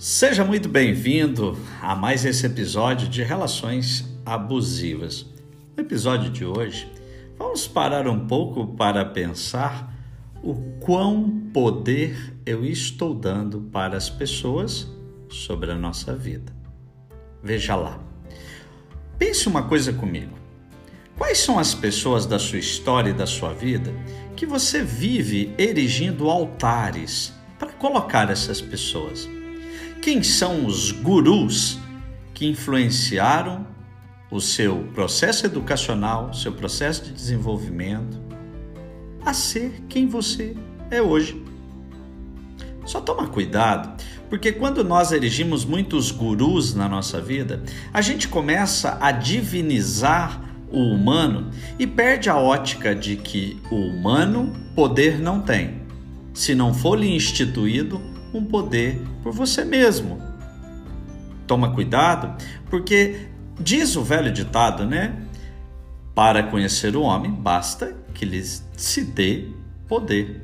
Seja muito bem-vindo a mais esse episódio de Relações Abusivas. No episódio de hoje, vamos parar um pouco para pensar o quão poder eu estou dando para as pessoas sobre a nossa vida. Veja lá. Pense uma coisa comigo. Quais são as pessoas da sua história e da sua vida que você vive erigindo altares para colocar essas pessoas? Quem são os gurus que influenciaram o seu processo educacional, seu processo de desenvolvimento, a ser quem você é hoje? Só toma cuidado, porque quando nós erigimos muitos gurus na nossa vida, a gente começa a divinizar o humano e perde a ótica de que o humano poder não tem. Se não for lhe instituído um poder por você mesmo. Toma cuidado, porque diz o velho ditado, né? Para conhecer o homem, basta que lhe se dê poder.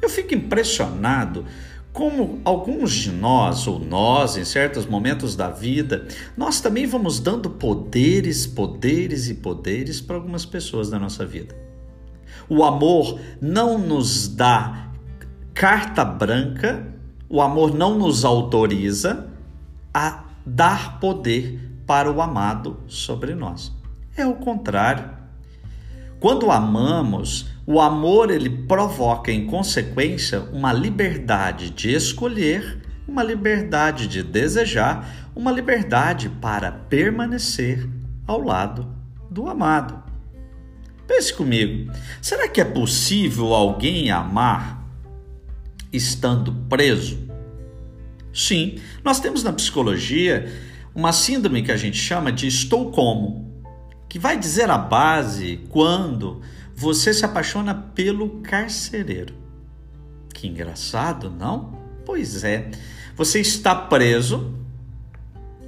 Eu fico impressionado como alguns de nós, ou nós, em certos momentos da vida, nós também vamos dando poderes, poderes e poderes para algumas pessoas da nossa vida. O amor não nos dá carta branca, o amor não nos autoriza a dar poder para o amado sobre nós. É o contrário. Quando amamos, o amor ele provoca em consequência uma liberdade de escolher, uma liberdade de desejar, uma liberdade para permanecer ao lado do amado. Pense comigo, será que é possível alguém amar estando preso? Sim, nós temos na psicologia uma síndrome que a gente chama de estou como, que vai dizer a base quando você se apaixona pelo carcereiro. Que engraçado, não? Pois é. Você está preso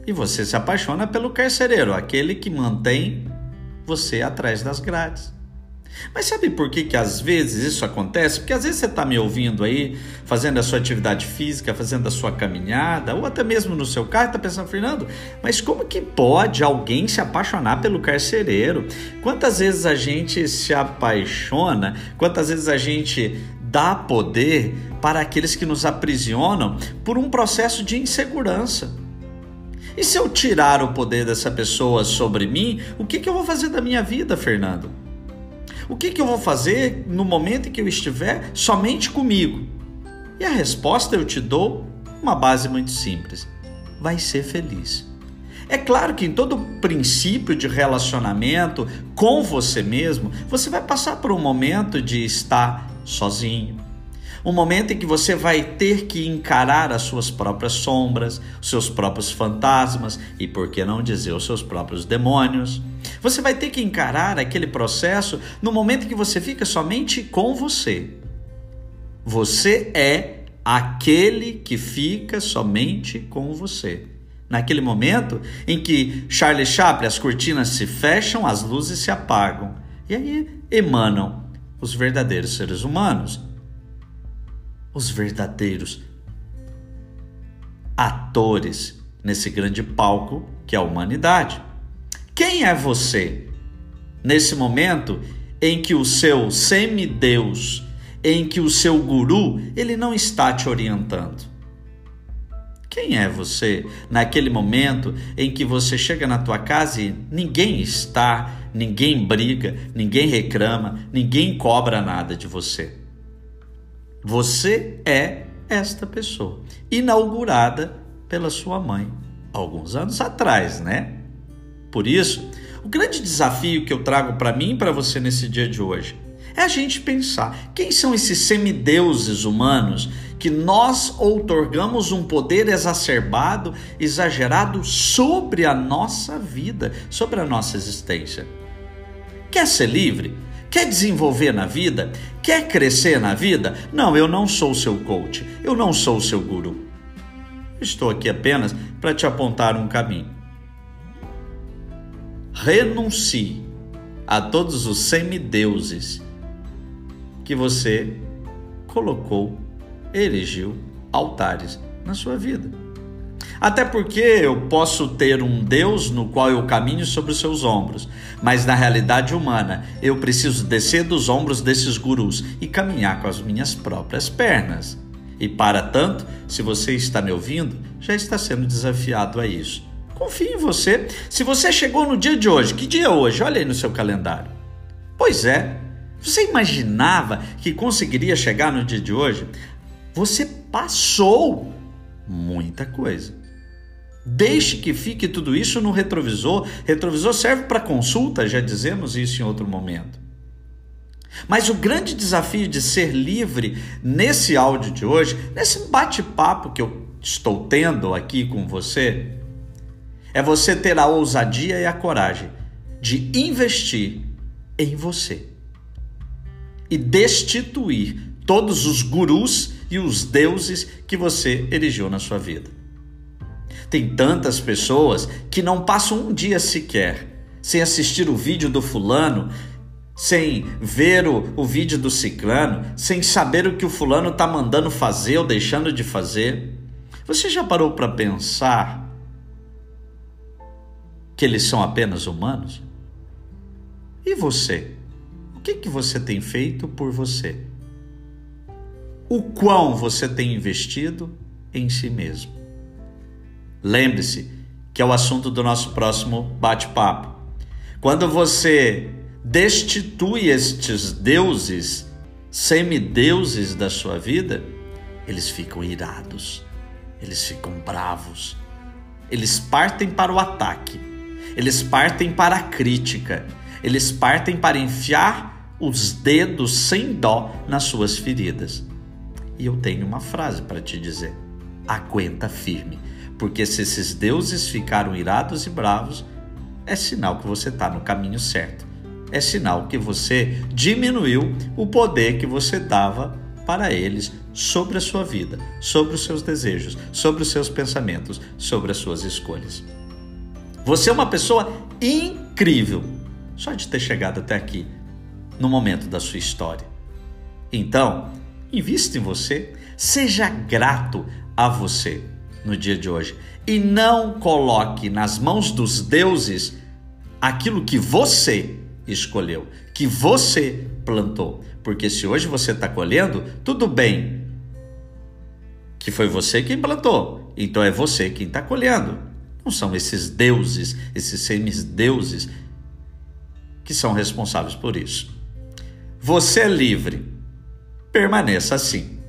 e você se apaixona pelo carcereiro, aquele que mantém você atrás das grades. Mas sabe por que, que às vezes isso acontece? Porque às vezes você está me ouvindo aí, fazendo a sua atividade física, fazendo a sua caminhada, ou até mesmo no seu carro, está pensando, Fernando, mas como que pode alguém se apaixonar pelo carcereiro? Quantas vezes a gente se apaixona, quantas vezes a gente dá poder para aqueles que nos aprisionam por um processo de insegurança? E se eu tirar o poder dessa pessoa sobre mim, o que, que eu vou fazer da minha vida, Fernando? O que, que eu vou fazer no momento em que eu estiver somente comigo? E a resposta eu te dou uma base muito simples: vai ser feliz. É claro que em todo princípio de relacionamento com você mesmo, você vai passar por um momento de estar sozinho, um momento em que você vai ter que encarar as suas próprias sombras, os seus próprios fantasmas e, por que não dizer, os seus próprios demônios. Você vai ter que encarar aquele processo no momento que você fica somente com você. Você é aquele que fica somente com você. Naquele momento em que Charlie Chaplin, as cortinas se fecham, as luzes se apagam. E aí emanam os verdadeiros seres humanos os verdadeiros atores nesse grande palco que é a humanidade. Quem é você nesse momento em que o seu semideus, em que o seu guru, ele não está te orientando? Quem é você naquele momento em que você chega na tua casa e ninguém está, ninguém briga, ninguém reclama, ninguém cobra nada de você? Você é esta pessoa, inaugurada pela sua mãe alguns anos atrás, né? Por isso, o grande desafio que eu trago para mim e para você nesse dia de hoje é a gente pensar quem são esses semideuses humanos que nós outorgamos um poder exacerbado, exagerado sobre a nossa vida, sobre a nossa existência. Quer ser livre? Quer desenvolver na vida? Quer crescer na vida? Não, eu não sou seu coach, eu não sou seu guru. Estou aqui apenas para te apontar um caminho. Renuncie a todos os semideuses que você colocou, erigiu altares na sua vida. Até porque eu posso ter um Deus no qual eu caminho sobre os seus ombros, mas na realidade humana eu preciso descer dos ombros desses gurus e caminhar com as minhas próprias pernas. E para tanto, se você está me ouvindo, já está sendo desafiado a isso. Confie em você. Se você chegou no dia de hoje, que dia é hoje? Olha aí no seu calendário. Pois é. Você imaginava que conseguiria chegar no dia de hoje? Você passou muita coisa. Deixe que fique tudo isso no retrovisor. Retrovisor serve para consulta, já dizemos isso em outro momento. Mas o grande desafio de ser livre nesse áudio de hoje, nesse bate-papo que eu estou tendo aqui com você, é você ter a ousadia e a coragem de investir em você e destituir todos os gurus e os deuses que você erigiu na sua vida. Tem tantas pessoas que não passam um dia sequer sem assistir o vídeo do fulano, sem ver o, o vídeo do ciclano, sem saber o que o fulano está mandando fazer ou deixando de fazer. Você já parou para pensar que eles são apenas humanos? E você? O que, que você tem feito por você? O quão você tem investido em si mesmo? Lembre-se que é o assunto do nosso próximo bate-papo. Quando você destitui estes deuses, semideuses da sua vida, eles ficam irados, eles ficam bravos, eles partem para o ataque, eles partem para a crítica, eles partem para enfiar os dedos sem dó nas suas feridas. E eu tenho uma frase para te dizer: aguenta firme porque se esses deuses ficaram irados e bravos, é sinal que você está no caminho certo. É sinal que você diminuiu o poder que você dava para eles sobre a sua vida, sobre os seus desejos, sobre os seus pensamentos, sobre as suas escolhas. Você é uma pessoa incrível só de ter chegado até aqui no momento da sua história. Então, invista em você, seja grato a você no dia de hoje. E não coloque nas mãos dos deuses aquilo que você escolheu, que você plantou. Porque se hoje você está colhendo, tudo bem, que foi você quem plantou, então é você quem está colhendo. Não são esses deuses, esses semideuses que são responsáveis por isso. Você é livre, permaneça assim.